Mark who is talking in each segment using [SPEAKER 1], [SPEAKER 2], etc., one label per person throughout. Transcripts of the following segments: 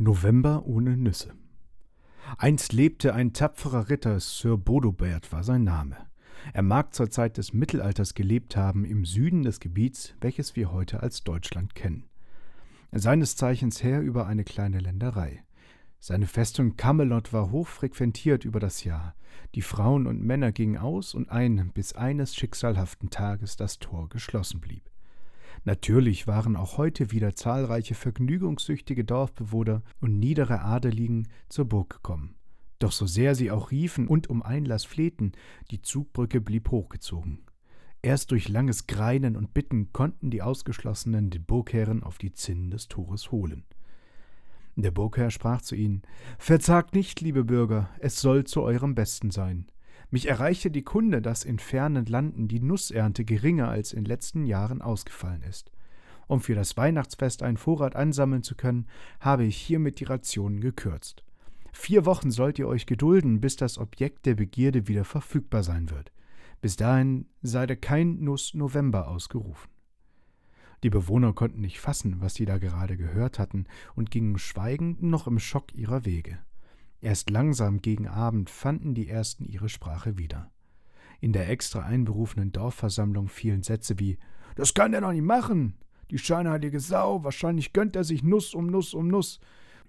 [SPEAKER 1] November ohne Nüsse. Einst lebte ein tapferer Ritter, Sir Bodobert war sein Name. Er mag zur Zeit des Mittelalters gelebt haben im Süden des Gebiets, welches wir heute als Deutschland kennen. Seines Zeichens Herr über eine kleine Länderei. Seine Festung Camelot war hoch frequentiert über das Jahr. Die Frauen und Männer gingen aus und ein, bis eines schicksalhaften Tages das Tor geschlossen blieb. Natürlich waren auch heute wieder zahlreiche vergnügungssüchtige Dorfbewohner und niedere Adeligen zur Burg gekommen. Doch so sehr sie auch riefen und um Einlass flehten, die Zugbrücke blieb hochgezogen. Erst durch langes Greinen und Bitten konnten die Ausgeschlossenen den Burgherren auf die Zinnen des Tores holen. Der Burgherr sprach zu ihnen Verzagt nicht, liebe Bürger, es soll zu eurem Besten sein. Mich erreichte die Kunde, dass in fernen Landen die Nussernte geringer als in letzten Jahren ausgefallen ist. Um für das Weihnachtsfest einen Vorrat ansammeln zu können, habe ich hiermit die Rationen gekürzt. Vier Wochen sollt ihr euch gedulden, bis das Objekt der Begierde wieder verfügbar sein wird. Bis dahin sei der kein Nuss November ausgerufen. Die Bewohner konnten nicht fassen, was sie da gerade gehört hatten, und gingen schweigend noch im Schock ihrer Wege. Erst langsam gegen Abend fanden die ersten ihre Sprache wieder. In der extra einberufenen Dorfversammlung fielen Sätze wie Das kann er doch nicht machen. Die scheinheilige Sau, wahrscheinlich gönnt er sich Nuss um Nuss um Nuss.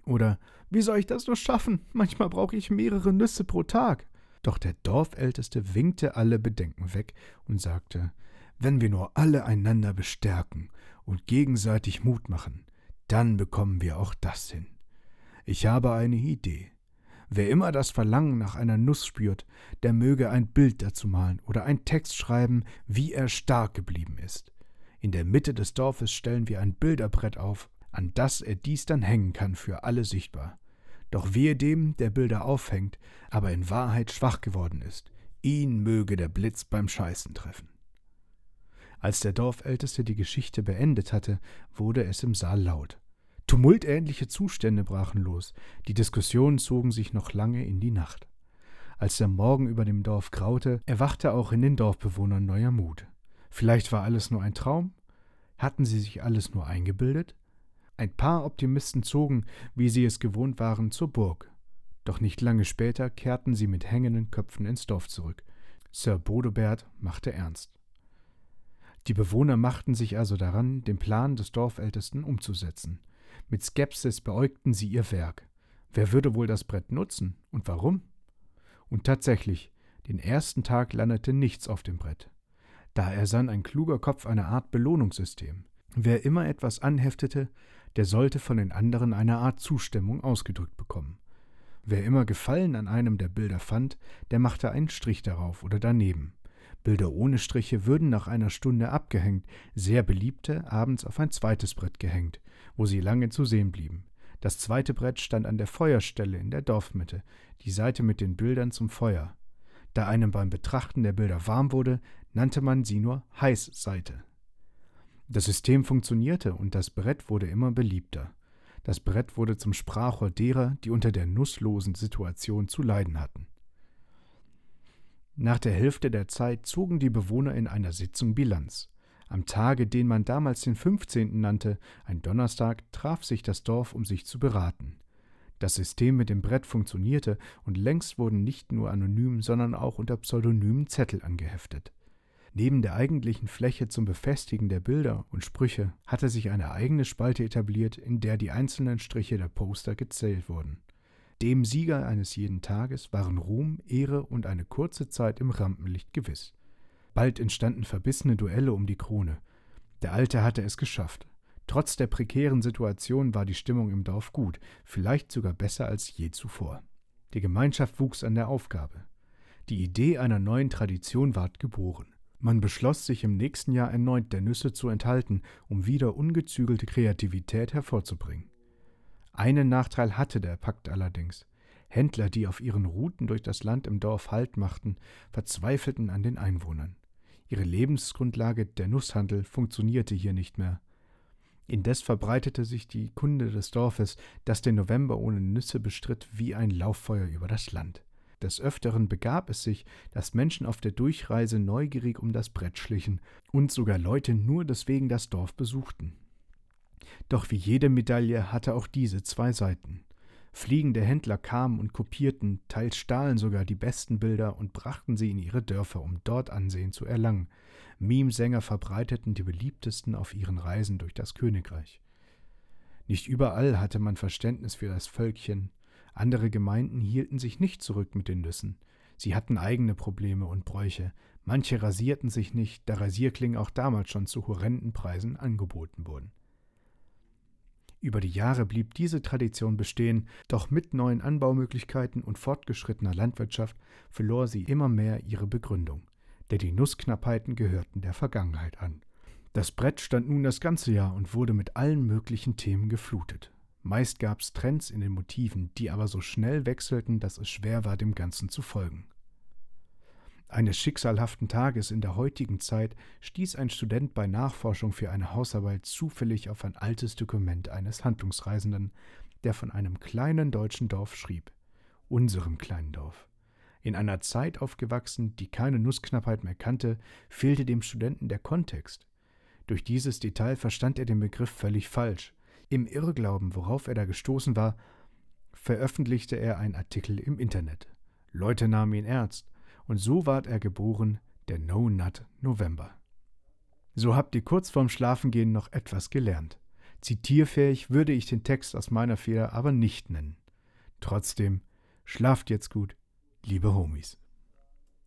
[SPEAKER 1] Oder Wie soll ich das nur schaffen? Manchmal brauche ich mehrere Nüsse pro Tag. Doch der Dorfälteste winkte alle Bedenken weg und sagte Wenn wir nur alle einander bestärken und gegenseitig Mut machen, dann bekommen wir auch das hin. Ich habe eine Idee. Wer immer das Verlangen nach einer Nuss spürt, der möge ein Bild dazu malen oder einen Text schreiben, wie er stark geblieben ist. In der Mitte des Dorfes stellen wir ein Bilderbrett auf, an das er dies dann hängen kann für alle sichtbar. Doch wehe dem, der Bilder aufhängt, aber in Wahrheit schwach geworden ist, ihn möge der Blitz beim Scheißen treffen. Als der Dorfälteste die Geschichte beendet hatte, wurde es im Saal laut. Tumultähnliche Zustände brachen los, die Diskussionen zogen sich noch lange in die Nacht. Als der Morgen über dem Dorf graute, erwachte auch in den Dorfbewohnern neuer Mut. Vielleicht war alles nur ein Traum? Hatten sie sich alles nur eingebildet? Ein paar Optimisten zogen, wie sie es gewohnt waren, zur Burg. Doch nicht lange später kehrten sie mit hängenden Köpfen ins Dorf zurück. Sir Bodobert machte ernst. Die Bewohner machten sich also daran, den Plan des Dorfältesten umzusetzen. Mit Skepsis beäugten sie ihr Werk. Wer würde wohl das Brett nutzen und warum? Und tatsächlich, den ersten Tag landete nichts auf dem Brett. Da ersann ein kluger Kopf eine Art Belohnungssystem. Wer immer etwas anheftete, der sollte von den anderen eine Art Zustimmung ausgedrückt bekommen. Wer immer Gefallen an einem der Bilder fand, der machte einen Strich darauf oder daneben. Bilder ohne Striche würden nach einer Stunde abgehängt, sehr beliebte abends auf ein zweites Brett gehängt, wo sie lange zu sehen blieben. Das zweite Brett stand an der Feuerstelle in der Dorfmitte, die Seite mit den Bildern zum Feuer. Da einem beim Betrachten der Bilder warm wurde, nannte man sie nur Heißseite. Das System funktionierte und das Brett wurde immer beliebter. Das Brett wurde zum Sprachrohr derer, die unter der nusslosen Situation zu leiden hatten. Nach der Hälfte der Zeit zogen die Bewohner in einer Sitzung Bilanz. Am Tage, den man damals den 15. nannte, ein Donnerstag, traf sich das Dorf, um sich zu beraten. Das System mit dem Brett funktionierte und längst wurden nicht nur anonym, sondern auch unter Pseudonymen Zettel angeheftet. Neben der eigentlichen Fläche zum Befestigen der Bilder und Sprüche hatte sich eine eigene Spalte etabliert, in der die einzelnen Striche der Poster gezählt wurden. Dem Sieger eines jeden Tages waren Ruhm, Ehre und eine kurze Zeit im Rampenlicht gewiss. Bald entstanden verbissene Duelle um die Krone. Der Alte hatte es geschafft. Trotz der prekären Situation war die Stimmung im Dorf gut, vielleicht sogar besser als je zuvor. Die Gemeinschaft wuchs an der Aufgabe. Die Idee einer neuen Tradition ward geboren. Man beschloss, sich im nächsten Jahr erneut der Nüsse zu enthalten, um wieder ungezügelte Kreativität hervorzubringen. Einen Nachteil hatte der Pakt allerdings. Händler, die auf ihren Routen durch das Land im Dorf Halt machten, verzweifelten an den Einwohnern. Ihre Lebensgrundlage, der Nusshandel, funktionierte hier nicht mehr. Indes verbreitete sich die Kunde des Dorfes, das den November ohne Nüsse bestritt, wie ein Lauffeuer über das Land. Des Öfteren begab es sich, dass Menschen auf der Durchreise neugierig um das Brett schlichen und sogar Leute nur deswegen das Dorf besuchten. Doch wie jede Medaille hatte auch diese zwei Seiten. Fliegende Händler kamen und kopierten, teils stahlen sogar die besten Bilder und brachten sie in ihre Dörfer, um dort Ansehen zu erlangen. Meme-Sänger verbreiteten die beliebtesten auf ihren Reisen durch das Königreich. Nicht überall hatte man Verständnis für das Völkchen. Andere Gemeinden hielten sich nicht zurück mit den Nüssen. Sie hatten eigene Probleme und Bräuche. Manche rasierten sich nicht, da Rasierklingen auch damals schon zu horrenden Preisen angeboten wurden. Über die Jahre blieb diese Tradition bestehen, doch mit neuen Anbaumöglichkeiten und fortgeschrittener Landwirtschaft verlor sie immer mehr ihre Begründung, denn die Nussknappheiten gehörten der Vergangenheit an. Das Brett stand nun das ganze Jahr und wurde mit allen möglichen Themen geflutet. Meist gab's Trends in den Motiven, die aber so schnell wechselten, dass es schwer war, dem Ganzen zu folgen. Eines schicksalhaften Tages in der heutigen Zeit stieß ein Student bei Nachforschung für eine Hausarbeit zufällig auf ein altes Dokument eines Handlungsreisenden, der von einem kleinen deutschen Dorf schrieb. Unserem kleinen Dorf. In einer Zeit aufgewachsen, die keine Nussknappheit mehr kannte, fehlte dem Studenten der Kontext. Durch dieses Detail verstand er den Begriff völlig falsch. Im Irrglauben, worauf er da gestoßen war, veröffentlichte er einen Artikel im Internet. Leute nahmen ihn ernst und so ward er geboren, der No Nut November. So habt ihr kurz vorm Schlafengehen noch etwas gelernt. Zitierfähig würde ich den Text aus meiner Feder aber nicht nennen. Trotzdem, schlaft jetzt gut, liebe Homies.